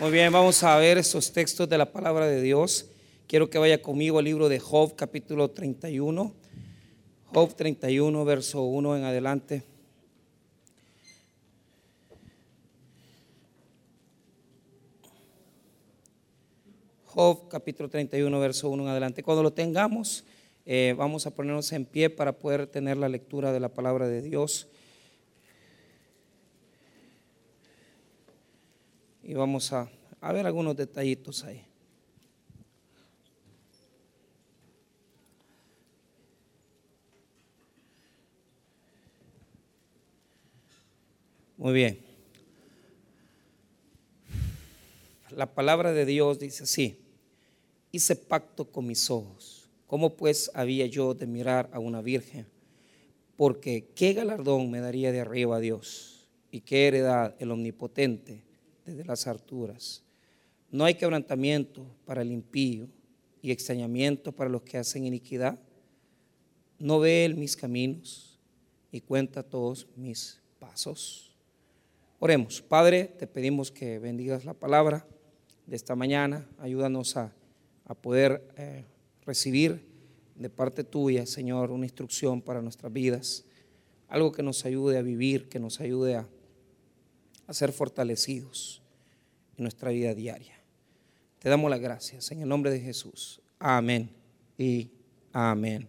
Muy bien, vamos a ver esos textos de la palabra de Dios. Quiero que vaya conmigo al libro de Job, capítulo 31. Job 31, verso 1 en adelante. Job capítulo 31, verso 1 en adelante. Cuando lo tengamos, eh, vamos a ponernos en pie para poder tener la lectura de la palabra de Dios. Y vamos a, ver algunos detallitos ahí. Muy bien. La palabra de Dios dice así, hice pacto con mis ojos. ¿Cómo pues había yo de mirar a una virgen? Porque qué galardón me daría de arriba a Dios y qué heredad el omnipotente desde las alturas. No hay quebrantamiento para el impío y extrañamiento para los que hacen iniquidad. No ve él mis caminos y cuenta todos mis pasos. Oremos. Padre, te pedimos que bendigas la palabra de esta mañana. Ayúdanos a, poder eh, recibir de parte tuya, Señor, una instrucción para nuestras vidas. Algo que nos ayude a vivir, que nos ayude a, a ser fortalecidos nuestra vida diaria. Te damos las gracias en el nombre de Jesús. Amén y amén.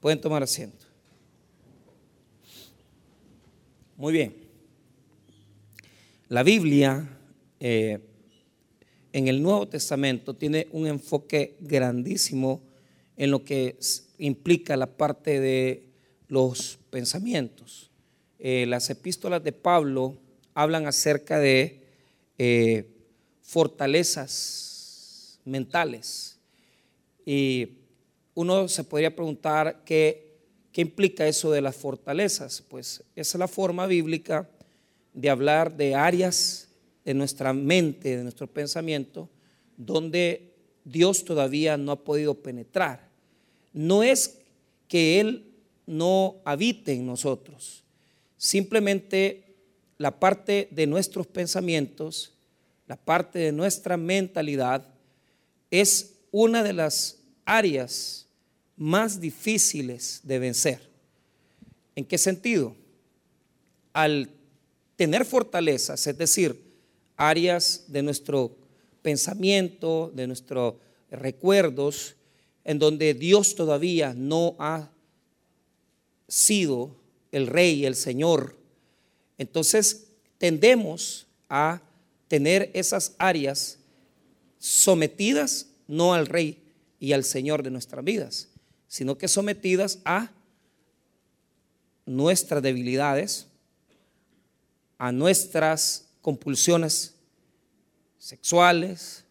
Pueden tomar asiento. Muy bien. La Biblia eh, en el Nuevo Testamento tiene un enfoque grandísimo en lo que implica la parte de los pensamientos. Eh, las epístolas de Pablo hablan acerca de eh, fortalezas mentales. Y uno se podría preguntar qué, qué implica eso de las fortalezas. Pues esa es la forma bíblica de hablar de áreas de nuestra mente, de nuestro pensamiento, donde Dios todavía no ha podido penetrar. No es que Él no habite en nosotros, simplemente la parte de nuestros pensamientos, la parte de nuestra mentalidad, es una de las áreas más difíciles de vencer. ¿En qué sentido? Al tener fortalezas, es decir, áreas de nuestro pensamiento, de nuestros recuerdos, en donde Dios todavía no ha sido el rey, el Señor. Entonces tendemos a tener esas áreas sometidas no al rey y al Señor de nuestras vidas, sino que sometidas a nuestras debilidades, a nuestras compulsiones sexuales,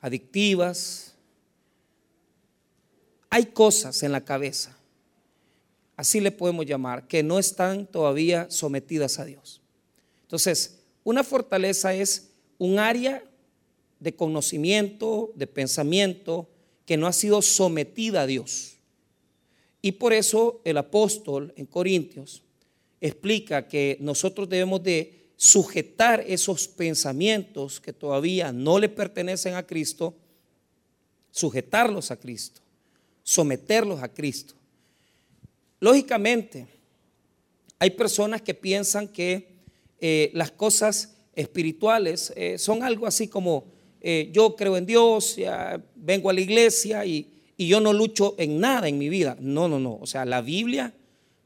adictivas. Hay cosas en la cabeza, así le podemos llamar, que no están todavía sometidas a Dios. Entonces, una fortaleza es un área de conocimiento, de pensamiento, que no ha sido sometida a Dios. Y por eso el apóstol en Corintios explica que nosotros debemos de sujetar esos pensamientos que todavía no le pertenecen a Cristo, sujetarlos a Cristo, someterlos a Cristo. Lógicamente, hay personas que piensan que eh, las cosas espirituales eh, son algo así como eh, yo creo en Dios, vengo a la iglesia y, y yo no lucho en nada en mi vida. No, no, no. O sea, la Biblia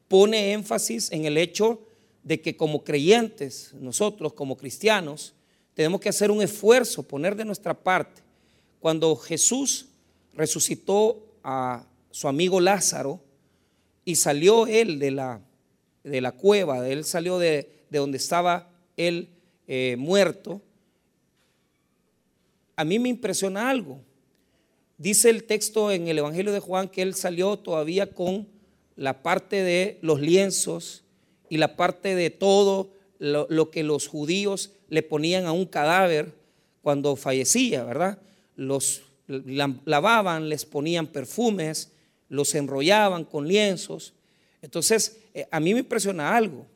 pone énfasis en el hecho de que como creyentes, nosotros como cristianos, tenemos que hacer un esfuerzo, poner de nuestra parte. Cuando Jesús resucitó a su amigo Lázaro y salió él de la, de la cueva, él salió de, donde estaba él eh, muerto, a mí me impresiona algo. Dice el texto en el Evangelio de Juan que él salió todavía con la parte de los lienzos y la parte de todo lo, que los judíos le ponían a un cadáver cuando fallecía, ¿verdad? Los lavaban, les ponían perfumes, los enrollaban con lienzos. Entonces, eh, a mí me impresiona algo,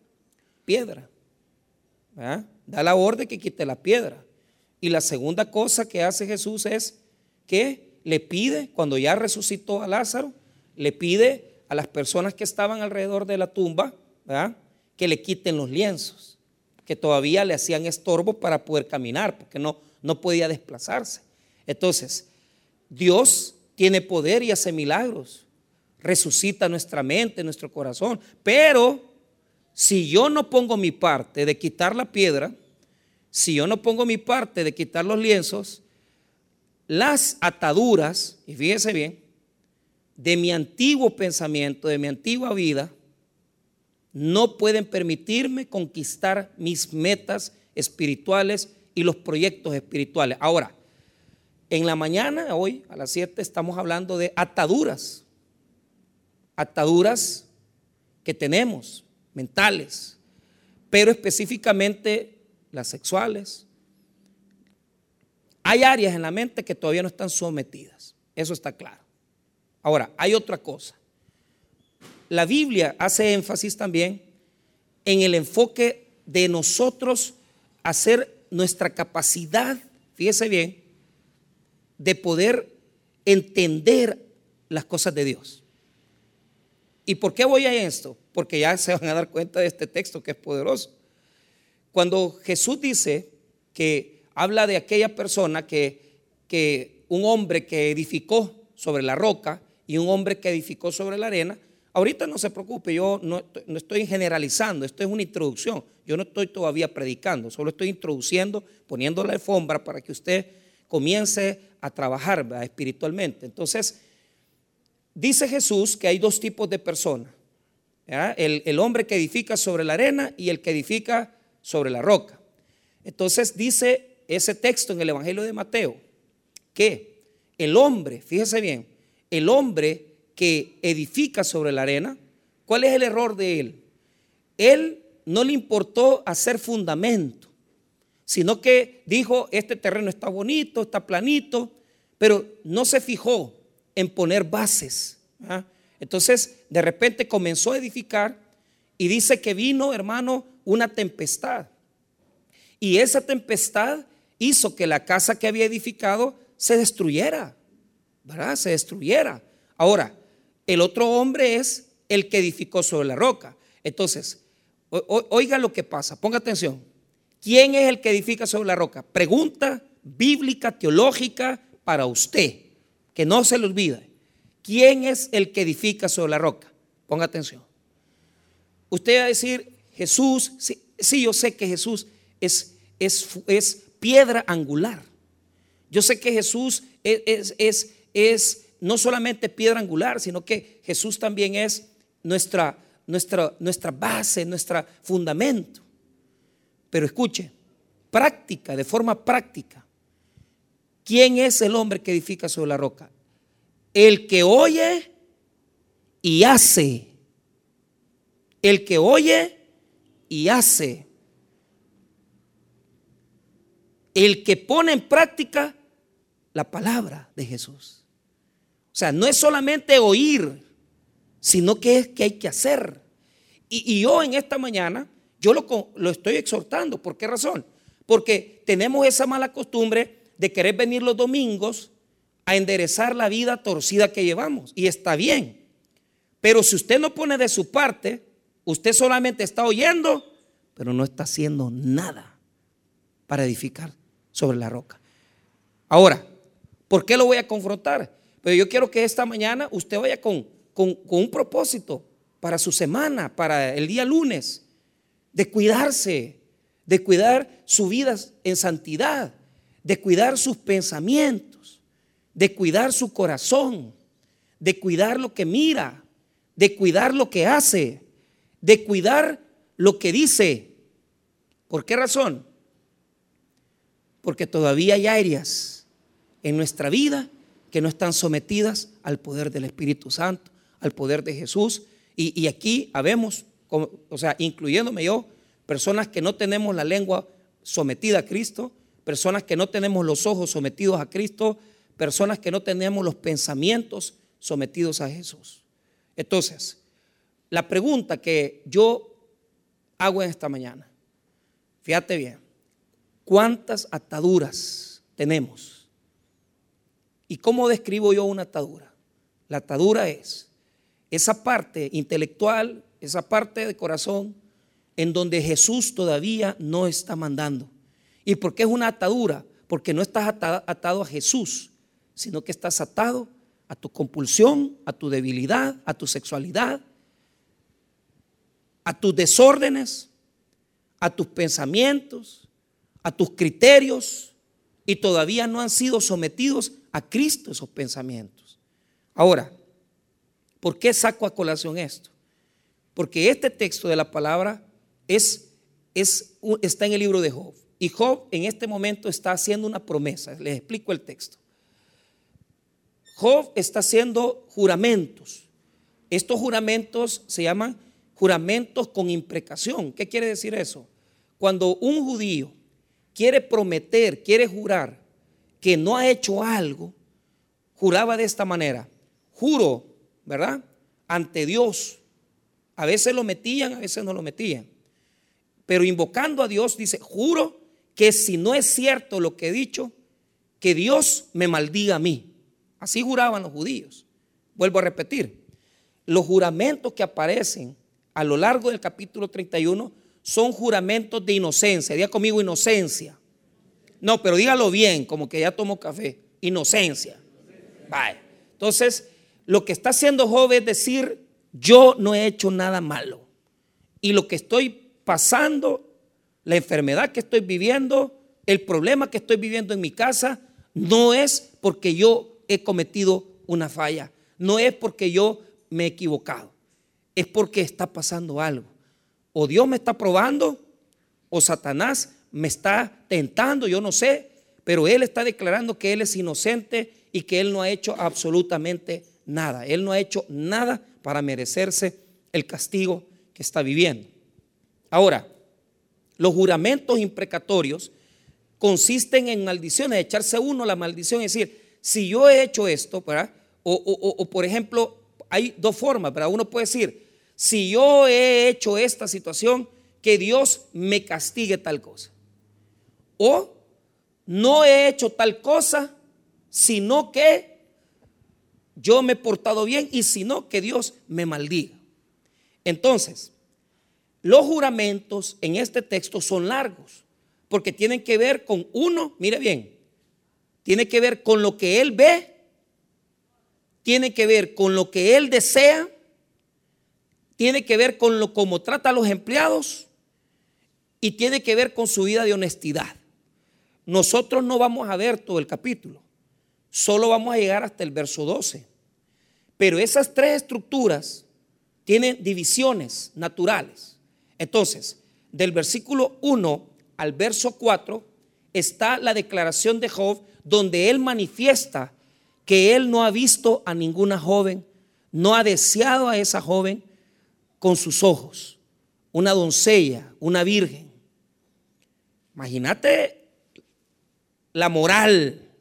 piedra. Da la orden que quite la piedra. Y la segunda cosa que hace Jesús es que le pide, cuando ya resucitó a Lázaro, le pide a las personas que estaban alrededor de la tumba, que le quiten los lienzos, que todavía le hacían estorbo para poder caminar, porque no, no podía desplazarse. Entonces, Dios tiene poder y hace milagros, resucita nuestra mente, nuestro corazón, pero si yo no pongo mi parte de quitar la piedra, si yo no pongo mi parte de quitar los lienzos, las ataduras, y fíjese bien, de mi antiguo pensamiento, de mi antigua vida, no pueden permitirme conquistar mis metas espirituales y los proyectos espirituales. Ahora, en la mañana, hoy a las 7, estamos hablando de ataduras. Ataduras que tenemos, mentales, pero específicamente las sexuales. Hay áreas en la mente que todavía no están sometidas. Eso está claro. Ahora, hay otra cosa. La Biblia hace énfasis también en el enfoque de nosotros hacer nuestra capacidad, fíjese bien, de poder entender las cosas de Dios. ¿Y por qué voy a esto? Porque ya se van a dar cuenta de este texto que es poderoso. Cuando Jesús dice que habla de aquella persona que, que un hombre que edificó sobre la roca y un hombre que edificó sobre la arena, ahorita no se preocupe, yo no, no estoy generalizando, esto es una introducción, yo no estoy todavía predicando, solo estoy introduciendo, poniendo la alfombra para que usted comience a trabajar espiritualmente. Entonces, dice Jesús que hay dos tipos de personas. El, el, hombre que edifica sobre la arena y el que edifica sobre la roca. Entonces dice ese texto en el Evangelio de Mateo que el hombre, fíjese bien, el hombre que edifica sobre la arena, ¿cuál es el error de él? Él no le importó hacer fundamento, sino que dijo, este terreno está bonito, está planito, pero no se fijó en poner bases. Entonces, de repente comenzó a edificar y dice que vino, hermano, una tempestad. Y esa tempestad hizo que la casa que había edificado se destruyera. ¿verdad? Se destruyera. Ahora, el otro hombre es el que edificó sobre la roca. Entonces, oiga lo que pasa, ponga atención. ¿Quién es el que edifica sobre la roca? Pregunta bíblica, teológica para usted, que no se le olvide. ¿Quién es el que edifica sobre la roca? Ponga atención. Usted va a decir, Jesús, sí, yo sé que Jesús es, es, es, piedra angular. Yo sé que Jesús es, es es no solamente piedra angular, sino que Jesús también es nuestra, nuestra, nuestra base, nuestro fundamento. Pero escuche, práctica, de forma práctica. ¿Quién es el hombre que edifica sobre la roca? El que oye y hace. El que oye y hace. El que pone en práctica la palabra de Jesús. O sea, no es solamente oír, sino que es que hay que hacer. Y, yo en esta mañana, yo lo, lo estoy exhortando. ¿Por qué razón? Porque tenemos esa mala costumbre de querer venir los domingos a enderezar la vida torcida que llevamos. Y está bien. Pero si usted no pone de su parte, usted solamente está oyendo, pero no está haciendo nada para edificar sobre la roca. Ahora, ¿por qué lo voy a confrontar? Pero yo quiero que esta mañana usted vaya con, con, un propósito para su semana, para el día lunes, de cuidarse, de cuidar su vida en santidad, de cuidar sus pensamientos, de cuidar su corazón, de cuidar lo que mira, de cuidar lo que hace, de cuidar lo que dice. ¿Por qué razón? Porque todavía hay áreas en nuestra vida que no están sometidas al poder del Espíritu Santo, al poder de Jesús. Y, aquí habemos, o sea, incluyéndome yo, personas que no tenemos la lengua sometida a Cristo, personas que no tenemos los ojos sometidos a Cristo, personas que no tenemos los pensamientos sometidos a Jesús. Entonces, la pregunta que yo hago en esta mañana, fíjate bien, ¿Cuántas ataduras tenemos? ¿Y cómo describo yo una atadura? La atadura es esa parte intelectual, esa parte de corazón en donde Jesús todavía no está mandando. ¿Y por qué es una atadura? Porque no estás atado a Jesús, sino que estás atado a tu compulsión, a tu debilidad, a tu sexualidad, a tus desórdenes, a tus pensamientos, a tus criterios, y todavía no han sido sometidos a Cristo esos pensamientos. Ahora, ¿por qué saco a colación esto? Porque este texto de la palabra es, es, está en el libro de Job. Y Job en este momento está haciendo una promesa. Les explico el texto. Job está haciendo juramentos. Estos juramentos se llaman juramentos con imprecación. ¿Qué quiere decir eso? Cuando un judío quiere prometer, quiere jurar que no ha hecho algo, juraba de esta manera. Juro, ¿verdad? Ante Dios. A veces lo metían, a veces no lo metían. Pero invocando a Dios dice, juro que si no es cierto lo que he dicho, que Dios me maldiga a mí. Así juraban los judíos. Vuelvo a repetir, los juramentos que aparecen a lo largo del capítulo 31 son juramentos de inocencia. Diga conmigo inocencia. No, pero dígalo bien, como que ya tomó café. Inocencia. Vale. Entonces, lo que está haciendo Job es decir, yo no he hecho nada malo. Y lo que estoy pasando, la enfermedad que estoy viviendo, el problema que estoy viviendo en mi casa, no es porque yo he cometido una falla, no es porque yo me he equivocado, es porque está pasando algo. O Dios me está probando, o Satanás me está tentando, yo no sé, pero Él está declarando que Él es inocente y que Él no ha hecho absolutamente nada. Él no ha hecho nada para merecerse el castigo que está viviendo. Ahora, los juramentos imprecatorios consisten en maldiciones, echarse uno la maldición, es decir, si yo he hecho esto, ¿verdad? O, por ejemplo, hay dos formas, ¿verdad? Uno puede decir, si yo he hecho esta situación, que Dios me castigue tal cosa. O no he hecho tal cosa, sino que yo me he portado bien y sino que Dios me maldiga. Entonces, los juramentos en este texto son largos, porque tienen que ver con uno, mire bien, tiene que ver con lo que él ve, tiene que ver con lo que él desea, tiene que ver con lo como trata a los empleados y tiene que ver con su vida de honestidad. Nosotros no vamos a ver todo el capítulo, solo vamos a llegar hasta el verso 12. Pero esas tres estructuras tienen divisiones naturales. Entonces, del versículo 1 al verso 4 está la declaración de Job donde él manifiesta que él no ha visto a ninguna joven, no ha deseado a esa joven con sus ojos, una doncella, una virgen. Imagínate la moral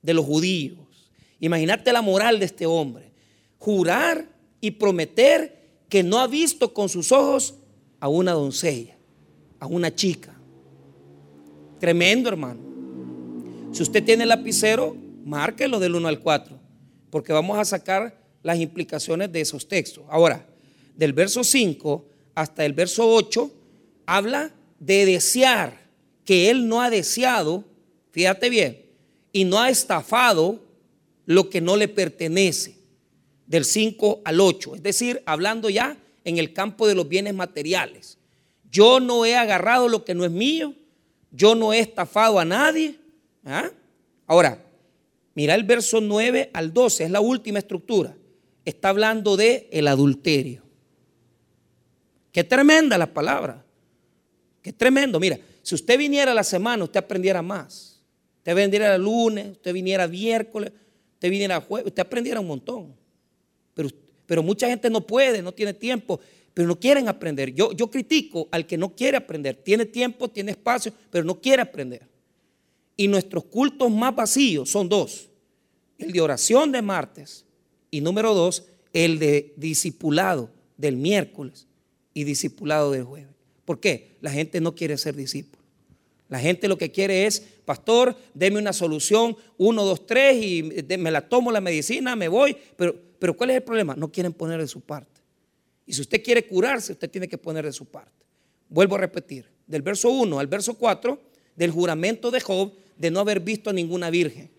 de los judíos, imagínate la moral de este hombre, jurar y prometer que no ha visto con sus ojos a una doncella, a una chica. Tremendo, hermano. Si usted tiene lapicero, márquelo del 1 al 4, porque vamos a sacar las implicaciones de esos textos. Ahora, del verso 5 hasta el verso 8, habla de desear, que él no ha deseado, fíjate bien, y no ha estafado lo que no le pertenece, del 5 al 8, es decir, hablando ya en el campo de los bienes materiales. Yo no he agarrado lo que no es mío, yo no he estafado a nadie. ¿ah? Ahora, mira el verso 9 al 12, es la última estructura. Está hablando de el adulterio. Qué tremenda la palabra. Qué tremendo. Mira, si usted viniera la semana, usted aprendiera más. Usted viniera el lunes, usted viniera miércoles, usted viniera jueves, usted aprendiera un montón. Pero pero mucha gente no puede, no tiene tiempo, pero no quieren aprender. Yo, yo critico al que no quiere aprender. Tiene tiempo, tiene espacio, pero no quiere aprender. Y nuestros cultos más vacíos son dos. El de oración de martes y número dos, el de discipulado del miércoles y discipulado del jueves. ¿Por qué? La gente no quiere ser discípulo. La gente lo que quiere es, pastor, deme una solución, uno, dos, tres, y me la tomo la medicina, me voy. Pero, pero ¿cuál es el problema? No quieren poner de su parte. Y si usted quiere curarse, usted tiene que poner de su parte. Vuelvo a repetir, del verso 1 al verso 4, del juramento de Job de no haber visto a ninguna virgen.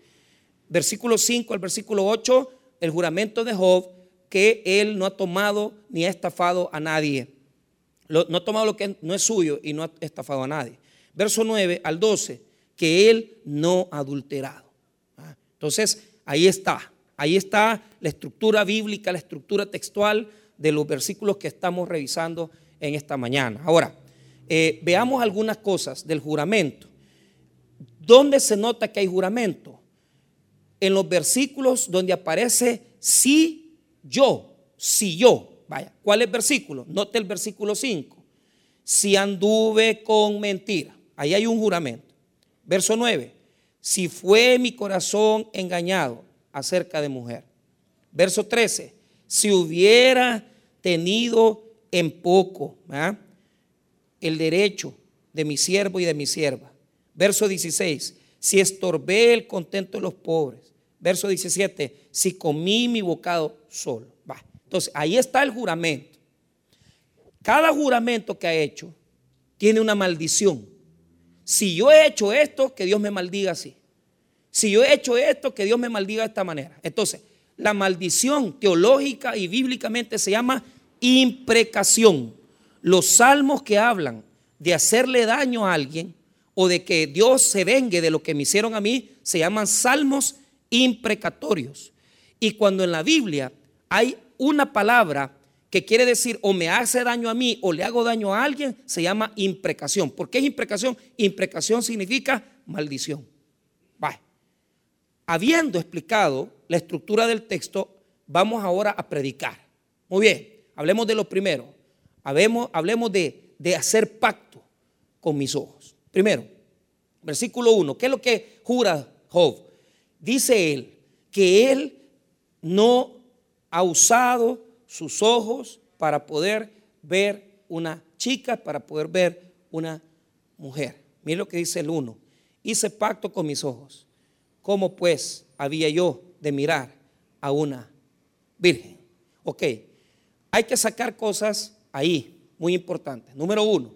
Versículo 5 al versículo 8, el juramento de Job que él no ha tomado ni ha estafado a nadie. no ha tomado lo que no es suyo y no ha estafado a nadie. Verso 9 al 12, que él no ha adulterado. Ah, entonces, ahí está. Ahí está la estructura bíblica, la estructura textual de los versículos que estamos revisando en esta mañana. Ahora, eh, veamos algunas cosas del juramento. ¿Dónde se nota que hay juramento? En los versículos donde aparece si yo, si yo. Vaya, ¿cuál es el versículo? Note el versículo 5. Si anduve con mentira. Ahí hay un juramento. Verso 9. Si fue mi corazón engañado acerca de mujer. Verso 13. Si hubiera tenido en poco el derecho de mi siervo y de mi sierva. Verso 16, si estorbé el contento de los pobres. Verso 17, si comí mi bocado solo. Va. Entonces, ahí está el juramento. Cada juramento que ha hecho tiene una maldición. Si yo he hecho esto, que Dios me maldiga así. Si yo he hecho esto, que Dios me maldiga de esta manera. Entonces, la maldición teológica y bíblicamente se llama imprecación. Los salmos que hablan de hacerle daño a alguien o de que Dios se vengue de lo que me hicieron a mí se llaman salmos imprecatorios. Y cuando en la Biblia hay una palabra que quiere decir o me hace daño a mí o le hago daño a alguien, se llama imprecación. ¿Por qué es imprecación? Imprecación significa maldición. Habiendo explicado la estructura del texto, vamos ahora a predicar. Muy bien, hablemos de lo primero. Hablemos, hablemos de, de hacer pacto con mis ojos. Primero, versículo 1. ¿Qué es lo que jura Job? Dice él que él no ha usado sus ojos para poder ver una chica, para poder ver una mujer. Mire lo que dice el 1. Hice pacto con mis ojos. ¿Cómo pues había yo de mirar a una virgen? Ok, hay que sacar cosas ahí, muy importantes. Número uno,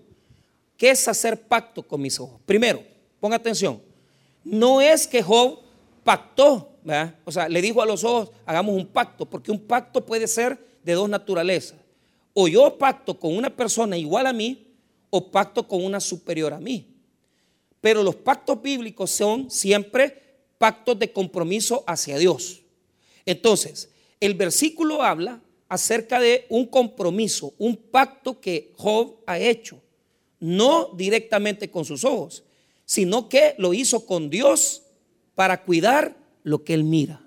¿qué es hacer pacto con mis ojos? Primero, ponga atención, no es que Job pactó, o sea, le dijo a los ojos, hagamos un pacto, porque un pacto puede ser de dos naturalezas. O yo pacto con una persona igual a mí, o pacto con una superior a mí. Pero los pactos bíblicos son siempre pactos de compromiso hacia Dios. Entonces, el versículo habla acerca de un compromiso, un pacto que Job ha hecho, no directamente con sus ojos, sino que lo hizo con Dios para cuidar lo que él mira,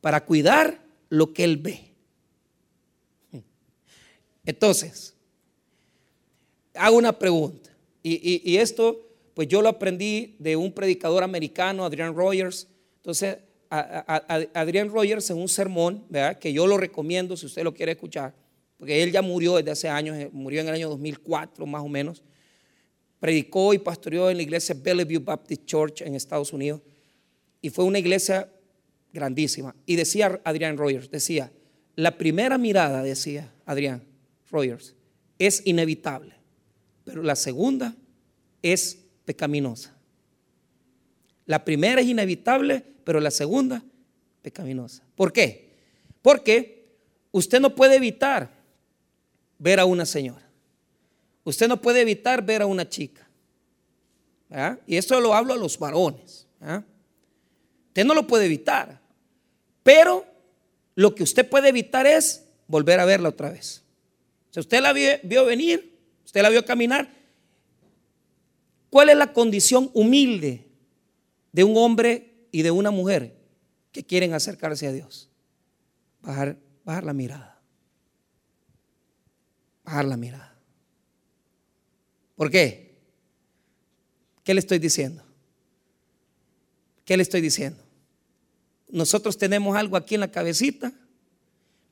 para cuidar lo que él ve. Entonces, hago una pregunta, y, esto pues yo lo aprendí de un predicador americano, Adrian Rogers. Entonces, Adrián Rogers en un sermón, ¿verdad? que yo lo recomiendo si usted lo quiere escuchar, porque él ya murió desde hace años, eh, murió en el año 2004 más o menos, predicó y pastoreó en la iglesia Bellevue Baptist Church en Estados Unidos, y fue una iglesia grandísima. Y decía Adrián Rogers, decía, la primera mirada, decía Adrián Rogers, es inevitable, pero la segunda es pecaminosa. La primera es inevitable, pero la segunda, pecaminosa. ¿Por qué? Porque usted no puede evitar ver a una señora. Usted no puede evitar ver a una chica. Y esto lo hablo a los varones. Usted no lo puede evitar. Pero lo que usted puede evitar es volver a verla otra vez. Si usted la vio, vio venir, usted la vio caminar, ¿cuál es la condición humilde de un hombre y de una mujer que quieren acercarse a Dios. Bajar, bajar la mirada. Bajar la mirada. ¿Por qué? ¿Qué le estoy diciendo? ¿Qué le estoy diciendo? Nosotros tenemos algo aquí en la cabecita.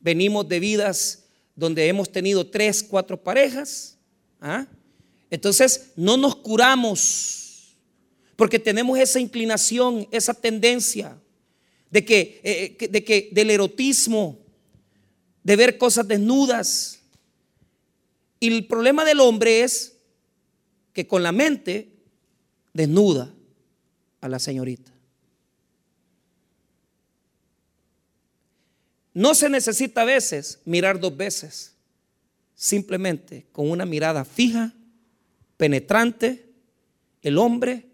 Venimos de vidas donde hemos tenido tres, cuatro parejas. ¿ah? Entonces no nos curamos porque tenemos esa inclinación, esa tendencia de que, eh, de que del erotismo, de ver cosas desnudas. Y el problema del hombre es que con la mente desnuda a la señorita. No se necesita a veces mirar dos veces, simplemente con una mirada fija, penetrante, el hombre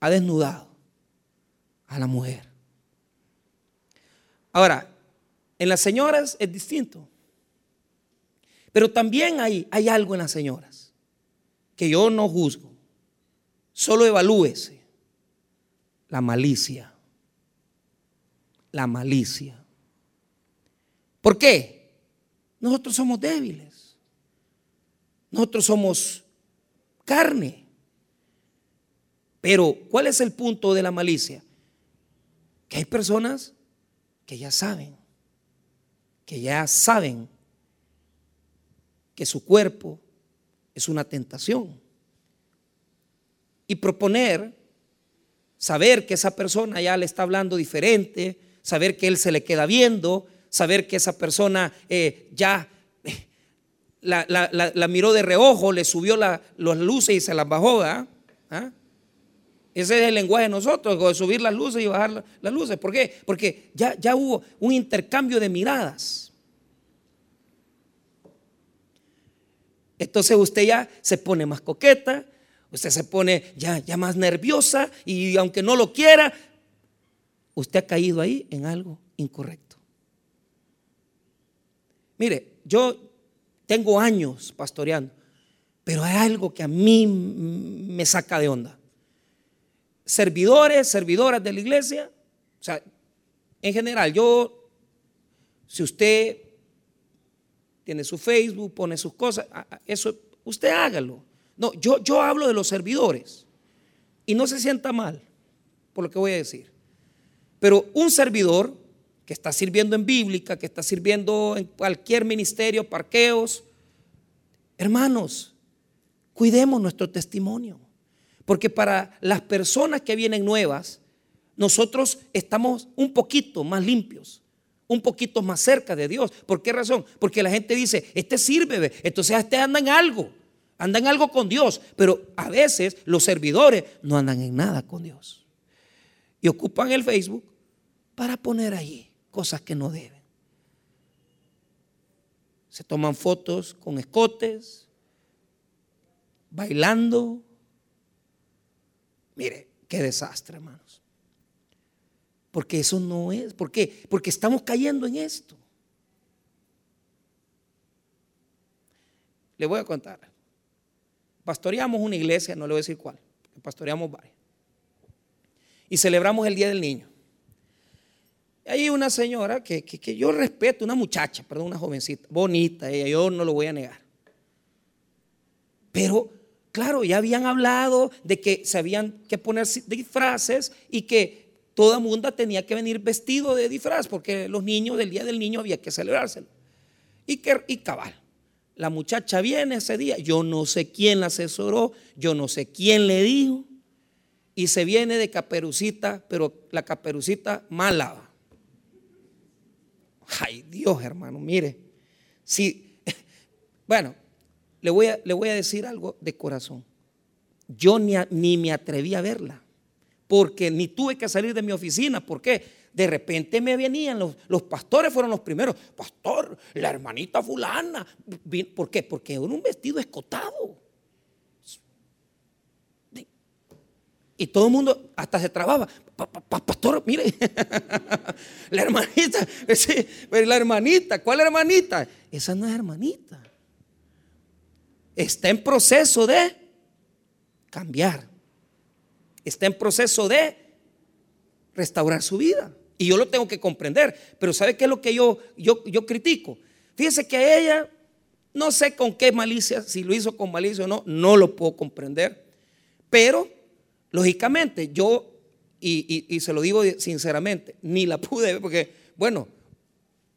ha desnudado a la mujer. Ahora, en las señoras es distinto. Pero también hay, hay algo en las señoras que yo no juzgo. Solo evalúese la malicia. La malicia. ¿Por qué? Nosotros somos débiles. Nosotros somos carne. Pero, ¿cuál es el punto de la malicia? Que hay personas que ya saben, que ya saben que su cuerpo es una tentación. Y proponer, saber que esa persona ya le está hablando diferente, saber que él se le queda viendo, saber que esa persona eh, ya eh, la, miró de reojo, le subió las luces y se las bajó. ¿Ah? Ese es el lenguaje de nosotros, de subir las luces y bajar las luces. ¿Por qué? Porque ya, ya hubo un intercambio de miradas. Entonces usted ya se pone más coqueta, usted se pone ya, ya más nerviosa y aunque no lo quiera, usted ha caído ahí en algo incorrecto. Mire, yo tengo años pastoreando, pero hay algo que a mí me saca de onda servidores, servidoras de la iglesia. O sea, en general, yo, si usted tiene su Facebook, pone sus cosas, eso, usted hágalo. No, yo, yo hablo de los servidores. Y no se sienta mal por lo que voy a decir. Pero un servidor que está sirviendo en bíblica, que está sirviendo en cualquier ministerio, parqueos, hermanos, cuidemos nuestro testimonio. Porque para las personas que vienen nuevas, nosotros estamos un poquito más limpios, un poquito más cerca de Dios. ¿Por qué razón? Porque la gente dice, este sirve, entonces este anda en algo, anda en algo con Dios. Pero a veces los servidores no andan en nada con Dios. Y ocupan el Facebook para poner ahí cosas que no deben. Se toman fotos con escotes, bailando, Mire, qué desastre, hermanos. Porque eso no es. ¿Por qué? Porque estamos cayendo en esto. Le voy a contar. Pastoreamos una iglesia, no le voy a decir cuál, pastoreamos varias. Y celebramos el Día del Niño. Hay una señora que, yo respeto, una muchacha, perdón, una jovencita, bonita, ella, yo no lo voy a negar. Pero Claro, ya habían hablado de que se habían que poner disfraces y que toda mundo tenía que venir vestido de disfraz porque los niños del día del niño había que celebrárselo. Y, que, y cabal, la muchacha viene ese día, yo no sé quién la asesoró, yo no sé quién le dijo, y se viene de caperucita, pero la caperucita mala. Ay Dios, hermano, mire, si, bueno, le voy a, le voy a decir algo de corazón. Yo ni, ni me atreví a verla, porque ni tuve que salir de mi oficina. ¿Por qué? De repente me venían, los, los, pastores fueron los primeros. Pastor, la hermanita fulana. ¿Por qué? Porque era un vestido escotado. Y todo el mundo hasta se trababa. Pastor, mire, la hermanita, la hermanita, ¿cuál hermanita? Esa no es hermanita está en proceso de cambiar. Está en proceso de restaurar su vida. Y yo lo tengo que comprender. Pero ¿sabe qué es lo que yo, yo, yo critico? Fíjese que a ella, no sé con qué malicia, si lo hizo con malicia o no, no lo puedo comprender. Pero, lógicamente, yo, y, y se lo digo sinceramente, ni la pude ver porque, bueno,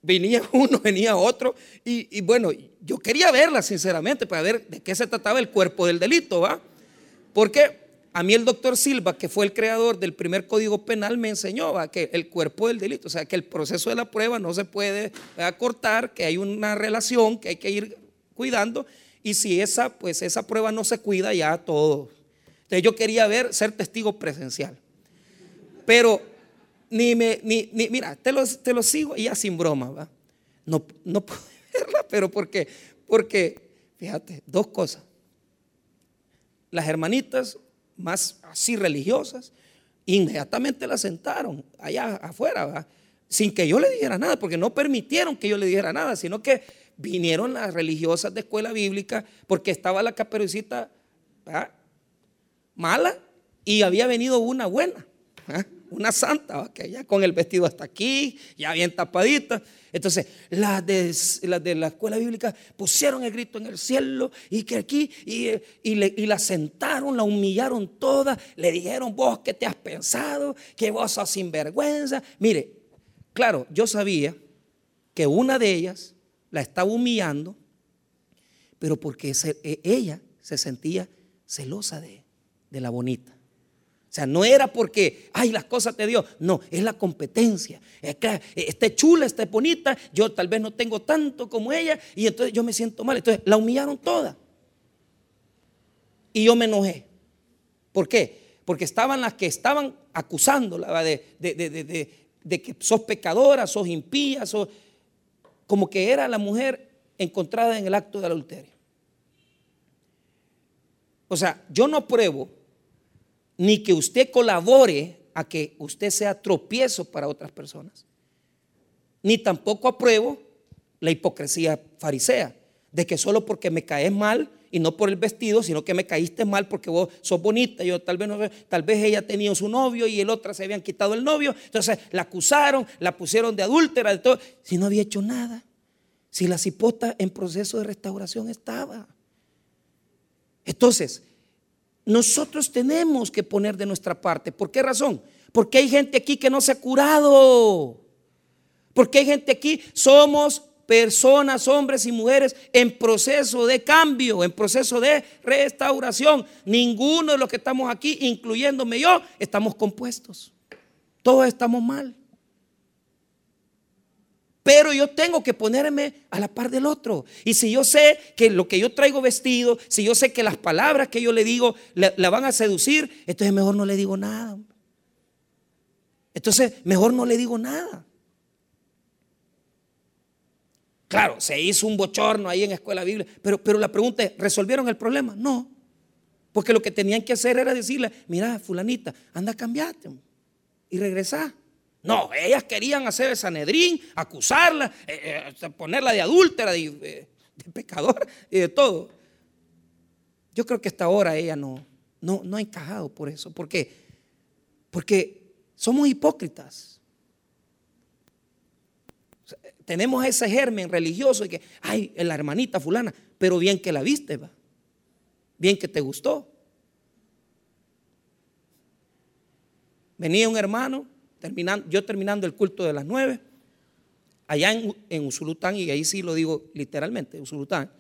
venía uno, venía otro, y, bueno, yo quería verla sinceramente para ver de qué se trataba el cuerpo del delito, ¿va? Porque a mí el doctor Silva, que fue el creador del primer código penal, me enseñó que el cuerpo del delito, o sea, que el proceso de la prueba no se puede acortar, que hay una relación que hay que ir cuidando, y si esa, pues esa prueba no se cuida, ya todo. Entonces yo quería ver, ser testigo presencial. Pero ni me, ni, mira, te lo, te lo sigo ya sin broma, ¿va? No, no puedo verla, pero ¿por qué? Porque, fíjate, dos cosas. Las hermanitas más así religiosas, inmediatamente la sentaron allá afuera, ¿va? sin que yo le dijera nada, porque no permitieron que yo le dijera nada, sino que vinieron las religiosas de escuela bíblica, porque estaba la caperucita mala y había venido una buena una santa, que ya con el vestido hasta aquí, ya bien tapadita. Entonces, las de, de la escuela bíblica pusieron el grito en el cielo y que aquí, y, y, la sentaron, la humillaron toda, le dijeron, vos que te has pensado, que vos sos sinvergüenza. Mire, claro, yo sabía que una de ellas la estaba humillando, pero porque e, ella se sentía celosa de, de la bonita. O sea, no era porque, ay, las cosas te dio. No, es la competencia. Es que esté chula, esté bonita. Yo tal vez no tengo tanto como ella. Y entonces yo me siento mal. Entonces la humillaron toda. Y yo me enojé. ¿Por qué? Porque estaban las que estaban acusándola de, de, de que sos pecadora, sos impía, sos... como que era la mujer encontrada en el acto del adulterio. O sea, yo no pruebo ni que usted colabore a que usted sea tropiezo para otras personas. Ni tampoco apruebo la hipocresía farisea, de que solo porque me caes mal y no por el vestido, sino que me caíste mal porque vos sos bonita, yo tal vez no, tal vez ella tenía su novio y el otro se habían quitado el novio, entonces la acusaron, la pusieron de adúltera, de todo, si no había hecho nada, si la cipota en proceso de restauración estaba. Entonces, nosotros tenemos que poner de nuestra parte. ¿Por qué razón? Porque hay gente aquí que no se ha curado. Porque hay gente aquí, somos personas, hombres y mujeres en proceso de cambio, en proceso de restauración. Ninguno de los que estamos aquí, incluyéndome yo, estamos compuestos. Todos estamos mal. Pero yo tengo que ponerme a la par del otro. Y si yo sé que lo que yo traigo vestido, si yo sé que las palabras que yo le digo la, van a seducir, entonces mejor no le digo nada. Entonces mejor no le digo nada. Claro, se hizo un bochorno ahí en escuela bíblica, pero, pero la pregunta es, ¿resolvieron el problema? No. Porque lo que tenían que hacer era decirle, mira, fulanita, anda a cambiarte y regresar. No, ellas querían hacer el Sanedrín, acusarla, eh, eh, ponerla de adúltera, de, de, pecador y de todo. Yo creo que hasta ahora ella no, no, no ha encajado por eso. ¿Por qué? Porque somos hipócritas. tenemos ese germen religioso de que, ay, la hermanita fulana, pero bien que la viste, va. Bien que te gustó. Venía un hermano yo terminando el culto de las nueve, allá en, Usulután, y ahí sí lo digo literalmente, Usulután,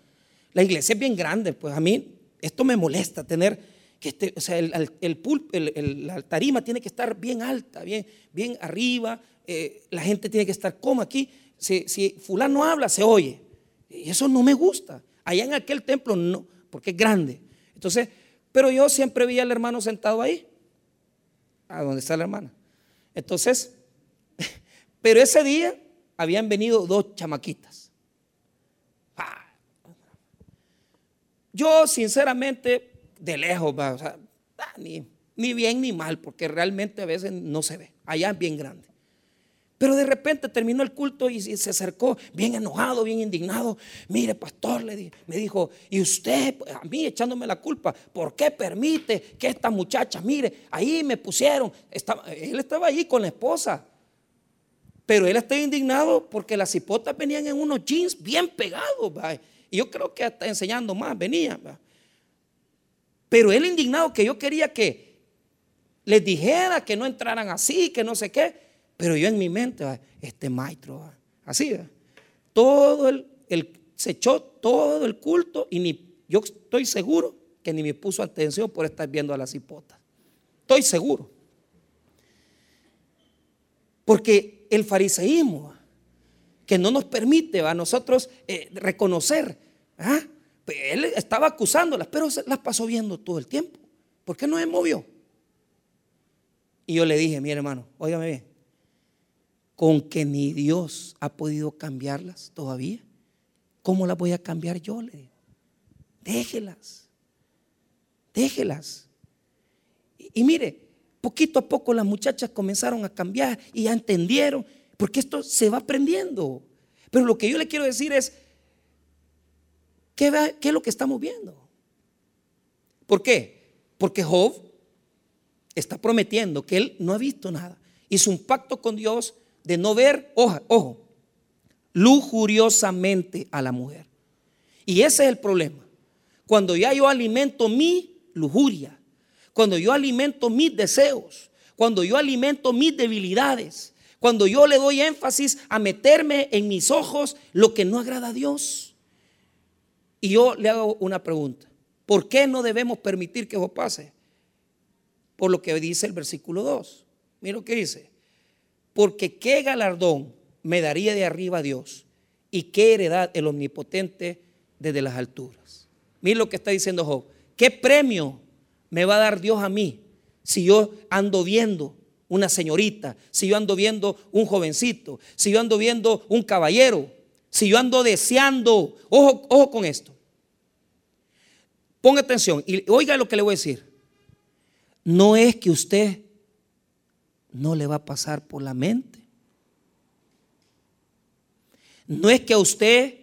la iglesia es bien grande, pues a mí esto me molesta tener que este, o sea, el, el, la tarima tiene que estar bien alta, bien, bien arriba, eh, la gente tiene que estar como aquí. Si, si fulano habla, se oye. Y eso no me gusta. Allá en aquel templo no, porque es grande. Entonces, pero yo siempre veía al hermano sentado ahí, a donde está la hermana. Entonces, pero ese día habían venido dos chamaquitas. Ah. Yo, sinceramente, de lejos, ah, ni, ni bien ni mal, porque realmente a veces no se ve. Allá es bien grande. Pero de repente terminó el culto y se acercó bien enojado, bien indignado. Mire, pastor, me dijo, y usted, pues, a mí echándome la culpa, ¿por qué permite que esta muchacha, mire, ahí me pusieron, él estaba allí con la esposa, pero él estaba indignado porque las hipotas venían en unos jeans bien pegados, y yo creo que hasta enseñando más venía. Pero él indignado que yo quería que les dijera que no entraran así, que no sé qué. Pero yo en mi mente, este maestro, así, todo el, se echó todo el culto y ni, yo estoy seguro que ni me puso atención por estar viendo a las hipotas. Estoy seguro. Porque el fariseísmo, que no nos permite a nosotros eh, reconocer, ¿ah? pues él estaba acusándolas, pero las pasó viendo todo el tiempo. ¿Por qué no se movió? Y yo le dije, mi hermano, óigame bien, con que ni Dios ha podido cambiarlas todavía, ¿cómo las voy a cambiar yo? Le digo, déjelas, déjelas. y mire, poquito a poco las muchachas comenzaron a cambiar y ya entendieron, porque esto se va aprendiendo. Pero lo que yo le quiero decir es, ¿qué, es lo que estamos viendo? ¿Por qué? Porque Job está prometiendo que él no ha visto nada. Hizo un pacto con Dios de no ver, ojo, lujuriosamente a la mujer. Y ese es el problema. Cuando ya yo alimento mi lujuria, cuando yo alimento mis deseos, cuando yo alimento mis debilidades, cuando yo le doy énfasis a meterme en mis ojos lo que no agrada a Dios. Y yo le hago una pregunta. ¿Por qué no debemos permitir que eso pase? Por lo que dice el versículo 2. Mira lo que dice. Porque qué galardón me daría de arriba Dios y qué heredad el omnipotente desde las alturas. Mira lo que está diciendo Job. ¿Qué premio me va a dar Dios a mí si yo ando viendo una señorita, si yo ando viendo un jovencito, si yo ando viendo un caballero, si yo ando deseando, ojo, ojo con esto. Ponga atención y oiga lo que le voy a decir. No es que usted no le va a pasar por la mente. No es que a usted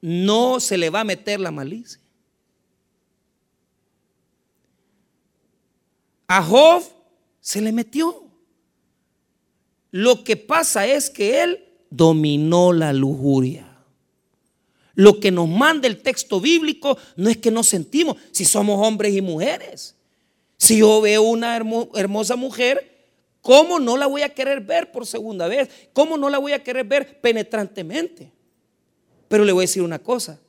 no se le va a meter la malicia. A Job se le metió. Lo que pasa es que él dominó la lujuria. Lo que nos manda el texto bíblico no es que nos sentimos, si somos hombres y mujeres. Si yo veo una hermosa mujer, ¿cómo no la voy a querer ver por segunda vez? ¿Cómo no la voy a querer ver penetrantemente? Pero le voy a decir una cosa.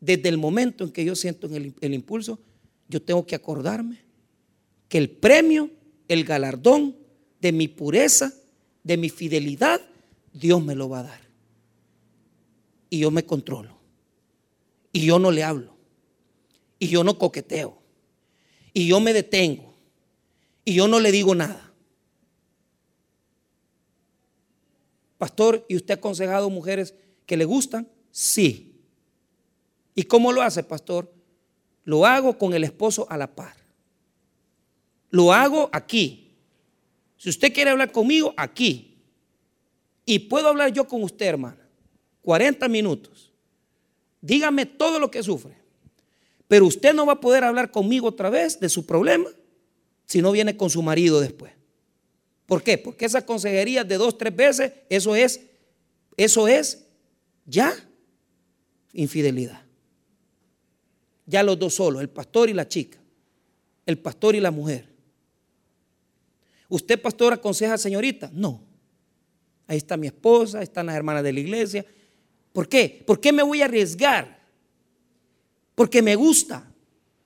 Desde el momento en que yo siento el, impulso, yo tengo que acordarme que el premio, el galardón de mi pureza, de mi fidelidad, Dios me lo va a dar. Y yo me controlo. Y yo no le hablo. Y yo no coqueteo. Y yo me detengo. Y yo no le digo nada. Pastor, ¿y usted ha aconsejado mujeres que le gustan? Sí. ¿Y cómo lo hace, pastor? Lo hago con el esposo a la par. Lo hago aquí. Si usted quiere hablar conmigo, aquí. Y puedo hablar yo con usted, hermana. 40 minutos. Dígame todo lo que sufre. Pero usted no va a poder hablar conmigo otra vez de su problema si no viene con su marido después. ¿Por qué? Porque esas consejerías de dos, tres veces, eso es, eso es ya infidelidad. Ya los dos solos, el pastor y la chica, el pastor y la mujer. ¿Usted, pastor, aconseja a señorita? No. Ahí está mi esposa, están las hermanas de la iglesia. ¿Por qué? ¿Por qué me voy a arriesgar? Porque me gusta,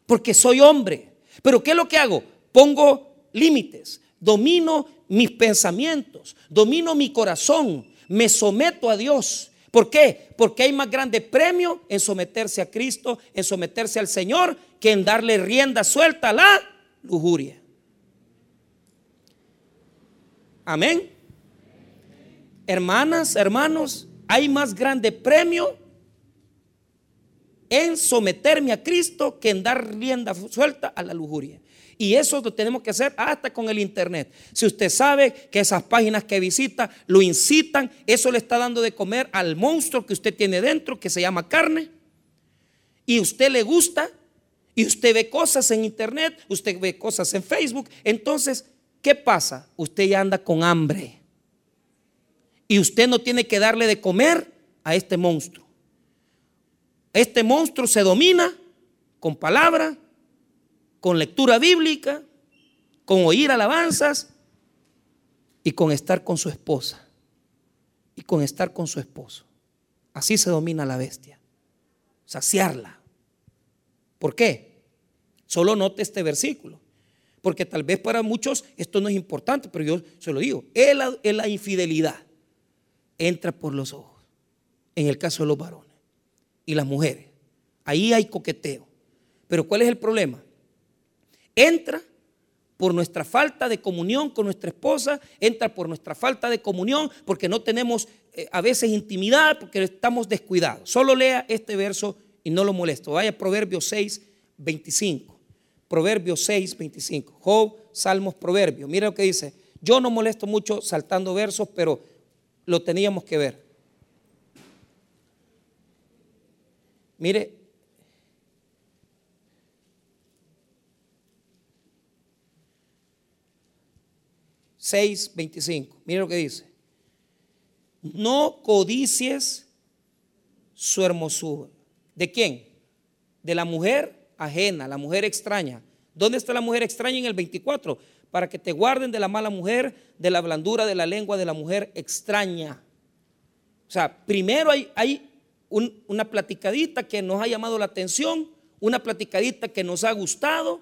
porque soy hombre. Pero ¿qué es lo que hago? Pongo límites, domino mis pensamientos, domino mi corazón, me someto a Dios ¿Por qué? Porque hay más grande premio en someterse a Cristo, en someterse al Señor, que en darle rienda suelta a la lujuria. Amén. Hermanas, hermanos, hay más grande premio en someterme a Cristo que en dar rienda suelta a la lujuria. Y eso lo tenemos que hacer hasta con el Internet. Si usted sabe que esas páginas que visita lo incitan, eso le está dando de comer al monstruo que usted tiene dentro, que se llama carne, y usted le gusta, y usted ve cosas en Internet, usted ve cosas en Facebook, entonces, ¿qué pasa? Usted ya anda con hambre. Y usted no tiene que darle de comer a este monstruo. Este monstruo se domina con palabra, con lectura bíblica, con oír alabanzas y con estar con su esposa. y con estar con su esposo. Así se domina la bestia. Saciarla. ¿Por qué? Solo note este versículo. Porque tal vez para muchos esto no es importante, pero yo se lo digo. Es la, la infidelidad. Entra por los ojos. En el caso de los varones y las mujeres. Ahí hay coqueteo. Pero ¿cuál es el problema? Entra por nuestra falta de comunión con nuestra esposa, entra por nuestra falta de comunión porque no tenemos eh, a veces intimidad, porque estamos descuidados. Solo lea este verso y no lo molesto. Vaya Proverbios 6, 25. Proverbios 6, 25. Job, Salmos, Proverbios. Mira lo que dice. Yo no molesto mucho saltando versos, pero lo teníamos que ver. Mire, 6, 25. Mire lo que dice. No codicies su hermosura. ¿De quién? De la mujer ajena, la mujer extraña. ¿Dónde está la mujer extraña en el 24? Para que te guarden de la mala mujer, de la blandura de la lengua de la mujer extraña. O sea, primero hay, una platicadita que nos ha llamado la atención, una platicadita que nos ha gustado,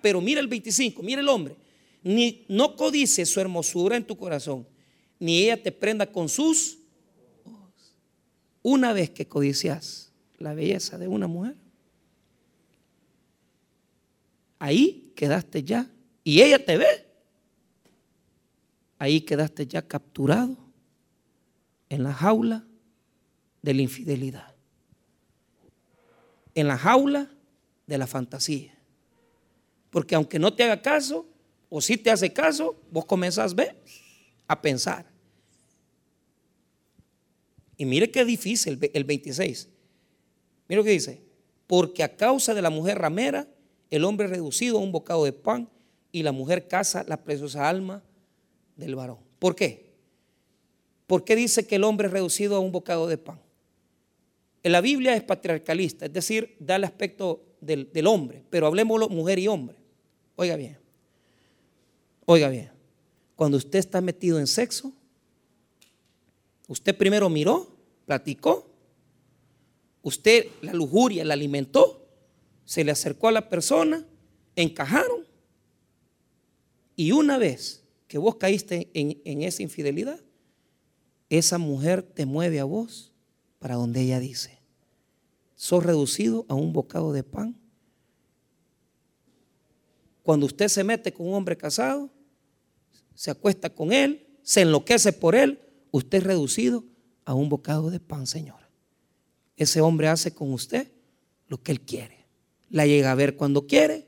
pero mira el 25, mira el hombre ni no codices su hermosura en tu corazón, ni ella te prenda con sus ojos. Una vez que codicias la belleza de una mujer, ahí quedaste ya, y ella te ve, ahí quedaste ya capturado en la jaula de la infidelidad, en la jaula de la fantasía. Porque aunque no te haga caso, o si te hace caso, vos comenzás a pensar. Y mire qué difícil el 26. Mire lo que dice. Porque a causa de la mujer ramera, el hombre es reducido a un bocado de pan y la mujer caza la preciosa alma del varón. ¿Por qué? ¿Por qué dice que el hombre es reducido a un bocado de pan? En la Biblia es patriarcalista, es decir, da el aspecto del, del hombre, pero hablemoslo mujer y hombre. Oiga bien. Oiga bien, cuando usted está metido en sexo, usted primero miró, platicó, usted la lujuria la alimentó, se le acercó a la persona, encajaron, y una vez que vos caíste en, esa infidelidad, esa mujer te mueve a vos para donde ella dice, sos reducido a un bocado de pan. Cuando usted se mete con un hombre casado, se acuesta con él, se enloquece por él, usted es reducido a un bocado de pan, señora. Ese hombre hace con usted lo que él quiere. La llega a ver cuando quiere,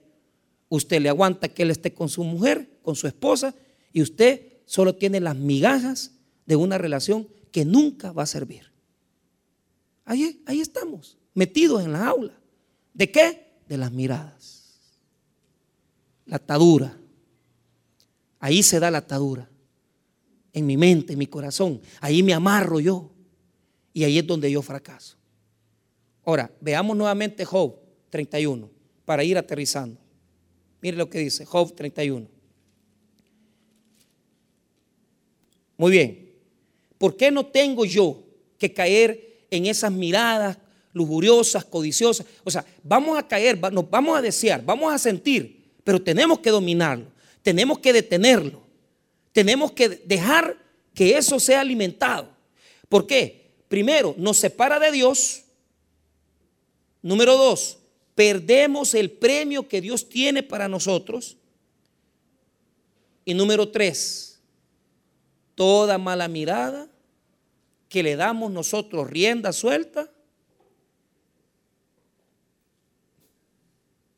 usted le aguanta que él esté con su mujer, con su esposa, y usted solo tiene las migajas de una relación que nunca va a servir. Ahí, ahí estamos, metidos en la aula. ¿De qué? De las miradas. La atadura Ahí se da la atadura. En mi mente, en mi corazón. Ahí me amarro yo. Y ahí es donde yo fracaso. Ahora, veamos nuevamente Job 31 para ir aterrizando. Mire lo que dice Job 31. Muy bien. ¿Por qué no tengo yo que caer en esas miradas lujuriosas, codiciosas? O sea, vamos a caer, nos vamos a desear, vamos a sentir, pero tenemos que dominarlo tenemos que detenerlo. Tenemos que dejar que eso sea alimentado. ¿Por qué? Primero, nos separa de Dios. Número dos, perdemos el premio que Dios tiene para nosotros. Y número tres, toda mala mirada que le damos nosotros rienda suelta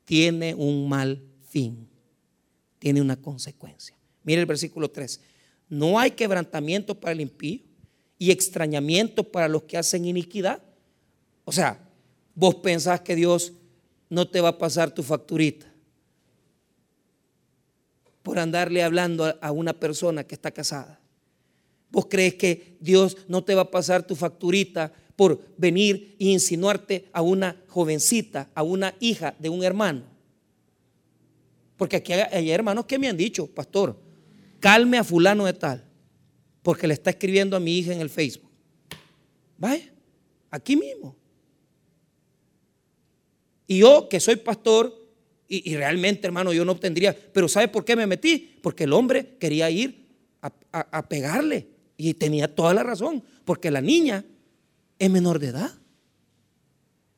tiene un mal fin tiene una consecuencia. Mire el versículo 3. No hay quebrantamiento para el impío y extrañamiento para los que hacen iniquidad. O sea, vos pensás que Dios no te va a pasar tu facturita por andarle hablando a una persona que está casada. Vos crees que Dios no te va a pasar tu facturita por venir e insinuarte a una jovencita, a una hija de un hermano. Porque aquí hay, hermanos que me han dicho, pastor, calme a fulano de tal, porque le está escribiendo a mi hija en el Facebook. Vaya, aquí mismo. Y yo, que soy pastor, y, realmente, hermano, yo no obtendría, pero ¿sabe por qué me metí? Porque el hombre quería ir a pegarle. Y tenía toda la razón, porque la niña es menor de edad.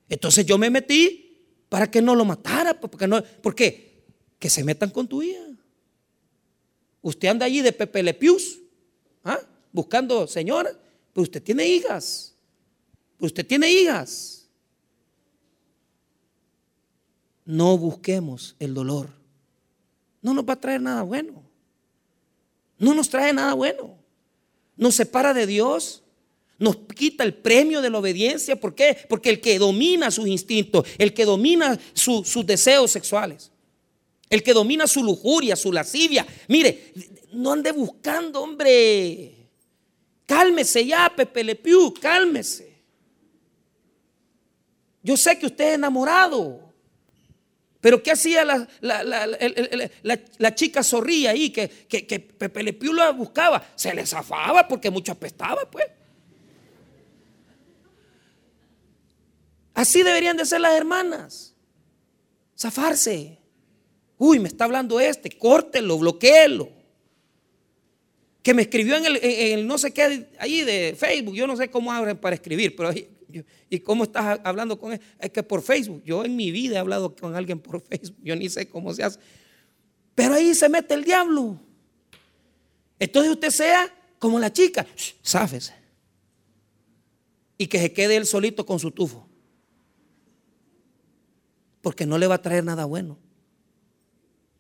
Entonces yo me metí para que no lo matara. Porque no, ¿Por qué? Que se metan con tu hija. Usted anda allí de Pepe Lepius, ¿ah? buscando señora, pero usted tiene hijas. Usted tiene hijas. No busquemos el dolor. No nos va a traer nada bueno. No nos trae nada bueno nos separa de Dios, nos quita el premio de la obediencia. ¿Por qué? Porque el que domina sus instintos, el que domina sus deseos sexuales, el que domina su lujuria, su lascivia, mire, no ande buscando, hombre. Cálmese ya, Pepe Le cálmese. Yo sé que usted es enamorado. Pero ¿qué hacía la, la, chica zorría ahí que, que, Pepe Le Pew la buscaba? Se le zafaba porque mucho apestaba, pues. Así deberían de ser las hermanas. Zafarse. Uy, me está hablando este, córtelo, bloqueelo. Que me escribió en el, no sé qué, ahí de Facebook. Yo no sé cómo abren para escribir, pero ahí, ¿Y cómo estás hablando con él? Es que por Facebook. Yo en mi vida he hablado con alguien por Facebook. Yo ni sé cómo se hace. Pero ahí se mete el diablo. Entonces usted sea como la chica. Sáfese. Y que se quede él solito con su tufo. Porque no le va a traer nada bueno.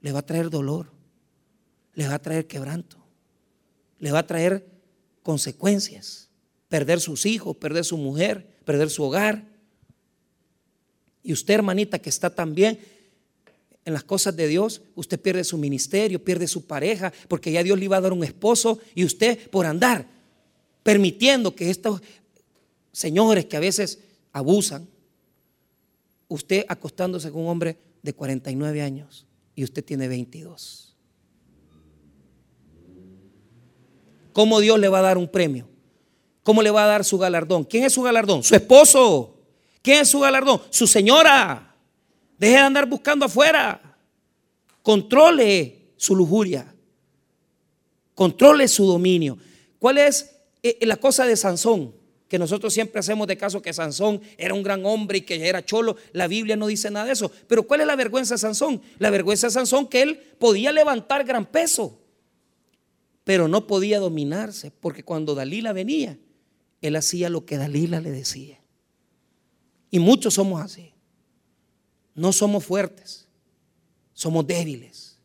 Le va a traer dolor. Le va a traer quebranto. Le va a traer consecuencias. Perder sus hijos, perder su mujer, perder su hogar. Y usted, hermanita, que está también en las cosas de Dios, usted pierde su ministerio, pierde su pareja, porque ya Dios le iba a dar un esposo y usted por andar permitiendo que estos señores que a veces abusan, usted acostándose con un hombre de 49 años y usted tiene 22. ¿Cómo Dios le va a dar un premio? ¿Cómo le va a dar su galardón? ¿Quién es su galardón? Su esposo. ¿Quién es su galardón? Su señora. Deje de andar buscando afuera. Controle su lujuria. Controle su dominio. ¿Cuál es eh, la cosa de Sansón? Que nosotros siempre hacemos de caso que Sansón era un gran hombre y que era cholo. La Biblia no dice nada de eso. Pero ¿cuál es la vergüenza de Sansón? La vergüenza de Sansón que él podía levantar gran peso, pero no podía dominarse, porque cuando Dalila venía, él hacía lo que Dalila le decía. Y muchos somos así. No somos fuertes, somos débiles.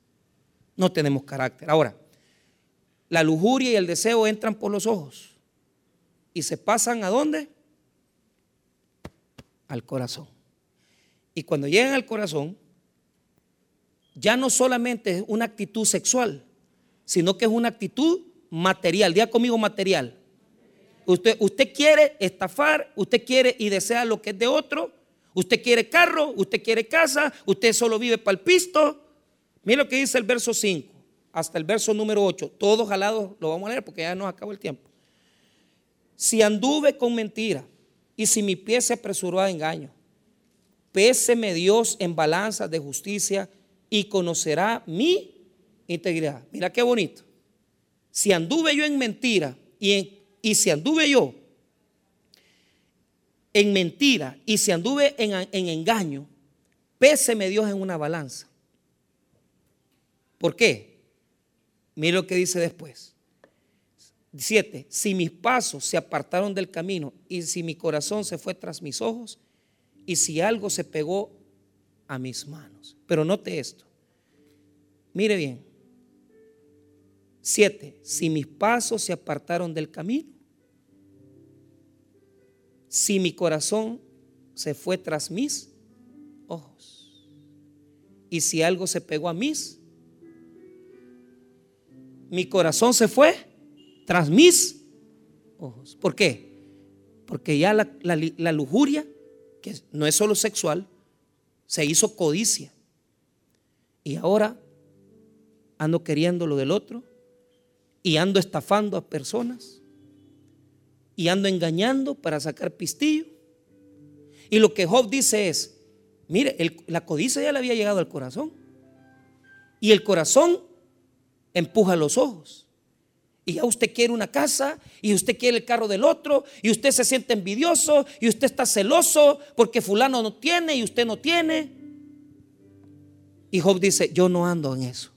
No tenemos carácter. Ahora, la lujuria y el deseo entran por los ojos y se pasan a dónde? Al corazón. Y cuando llegan al corazón, ya no solamente es una actitud sexual, sino que es una actitud material. Diga conmigo material. Usted, usted quiere estafar, usted quiere y desea lo que es de otro, usted quiere carro, usted quiere casa, usted solo vive para el pisto. Mira lo que dice el verso 5 hasta el verso número 8. Todos jalados lo vamos a leer porque ya nos acabó el tiempo. Si anduve con mentira y si mi pie se apresuró a engaño, péseme Dios en balanzas de justicia y conocerá mi integridad. Mira qué bonito. Si anduve yo en mentira y en y si anduve yo en mentira y si anduve en, en engaño, péseme Dios en una balanza. ¿Por qué? Mire lo que dice después. Siete, si mis pasos se apartaron del camino y si mi corazón se fue tras mis ojos y si algo se pegó a mis manos. Pero note esto. Mire bien. Siete, si mis pasos se apartaron del camino si mi corazón se fue tras mis ojos y si algo se pegó a mis, mi corazón se fue tras mis ojos. ¿Por qué? Porque ya la, la lujuria, que no es solo sexual, se hizo codicia. Y ahora ando queriendo lo del otro y ando estafando a personas y ando engañando para sacar pistillo. Y lo que Job dice es, mire, la codicia ya le había llegado al corazón. Y el corazón empuja los ojos. Y ya usted quiere una casa, y usted quiere el carro del otro, y usted se siente envidioso, y usted está celoso porque fulano no tiene y usted no tiene. Y Job dice, yo no ando en eso.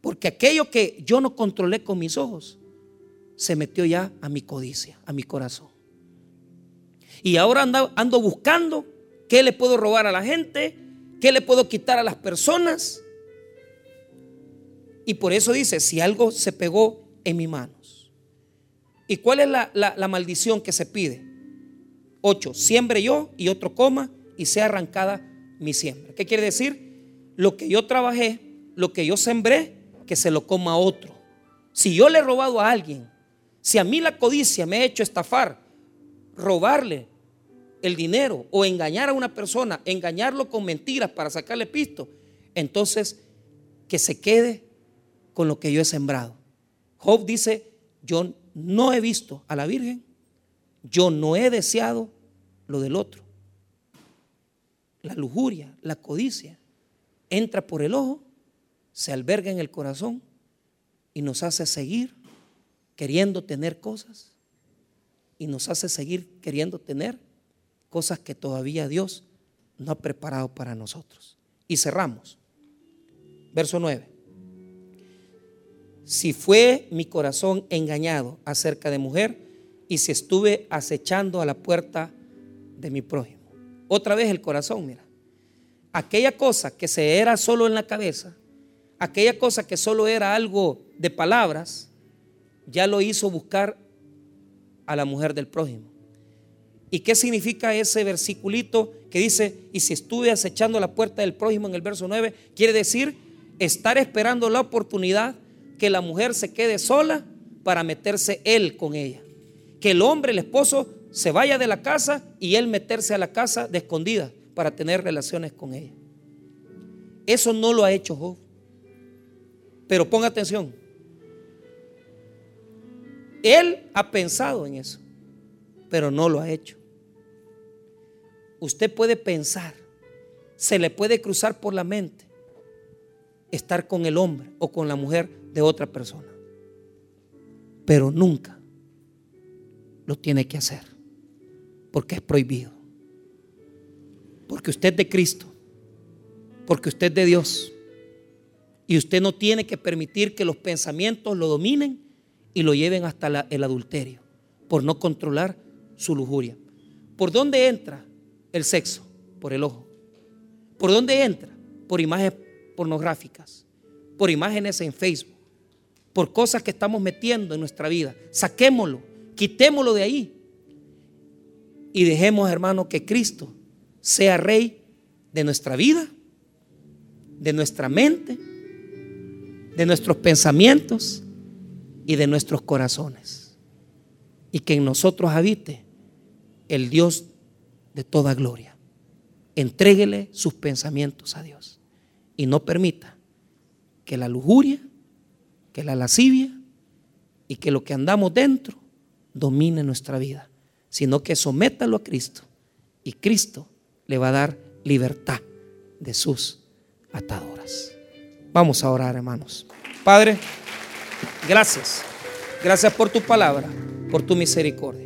Porque aquello que yo no controlé con mis ojos, se metió ya a mi codicia, a mi corazón. Y ahora ando, ando buscando qué le puedo robar a la gente, qué le puedo quitar a las personas. Y por eso dice, si algo se pegó en mis manos. ¿Y cuál es la, la maldición que se pide? Ocho, siembre yo y otro coma y sea arrancada mi siembra. ¿Qué quiere decir? Lo que yo trabajé, lo que yo sembré, que se lo coma otro. Si yo le he robado a alguien si a mí la codicia me ha hecho estafar, robarle el dinero o engañar a una persona, engañarlo con mentiras para sacarle pisto, entonces que se quede con lo que yo he sembrado. Job dice, yo no he visto a la Virgen, yo no he deseado lo del otro. La lujuria, la codicia, entra por el ojo, se alberga en el corazón y nos hace seguir queriendo tener cosas y nos hace seguir queriendo tener cosas que todavía Dios no ha preparado para nosotros. Y cerramos. Verso 9. Si fue mi corazón engañado acerca de mujer y si estuve acechando a la puerta de mi prójimo. Otra vez el corazón, mira. Aquella cosa que se era solo en la cabeza, aquella cosa que solo era algo de palabras, ya lo hizo buscar a la mujer del prójimo. ¿Y qué significa ese versiculito que dice, y si estuve acechando la puerta del prójimo en el verso 9? Quiere decir estar esperando la oportunidad que la mujer se quede sola para meterse él con ella. Que el hombre, el esposo, se vaya de la casa y él meterse a la casa de escondida para tener relaciones con ella. Eso no lo ha hecho Job. Pero ponga atención, él ha pensado en eso, pero no lo ha hecho. Usted puede pensar, se le puede cruzar por la mente estar con el hombre o con la mujer de otra persona, pero nunca lo tiene que hacer, porque es prohibido, porque usted es de Cristo, porque usted es de Dios, y usted no tiene que permitir que los pensamientos lo dominen y lo lleven hasta el adulterio por no controlar su lujuria. ¿Por dónde entra el sexo? Por el ojo. ¿Por dónde entra? Por imágenes pornográficas, por imágenes en Facebook, por cosas que estamos metiendo en nuestra vida. Saquémoslo, quitémoslo de ahí y dejemos, hermano, que Cristo sea rey de nuestra vida, de nuestra mente, de nuestros pensamientos y de nuestros corazones. Y que en nosotros habite el Dios de toda gloria. Entréguele sus pensamientos a Dios y no permita que la lujuria, que la lascivia y que lo que andamos dentro domine nuestra vida, sino que sométalo a Cristo y Cristo le va a dar libertad de sus ataduras. Vamos a orar, hermanos. Padre, Gracias. Gracias por tu palabra, por tu misericordia.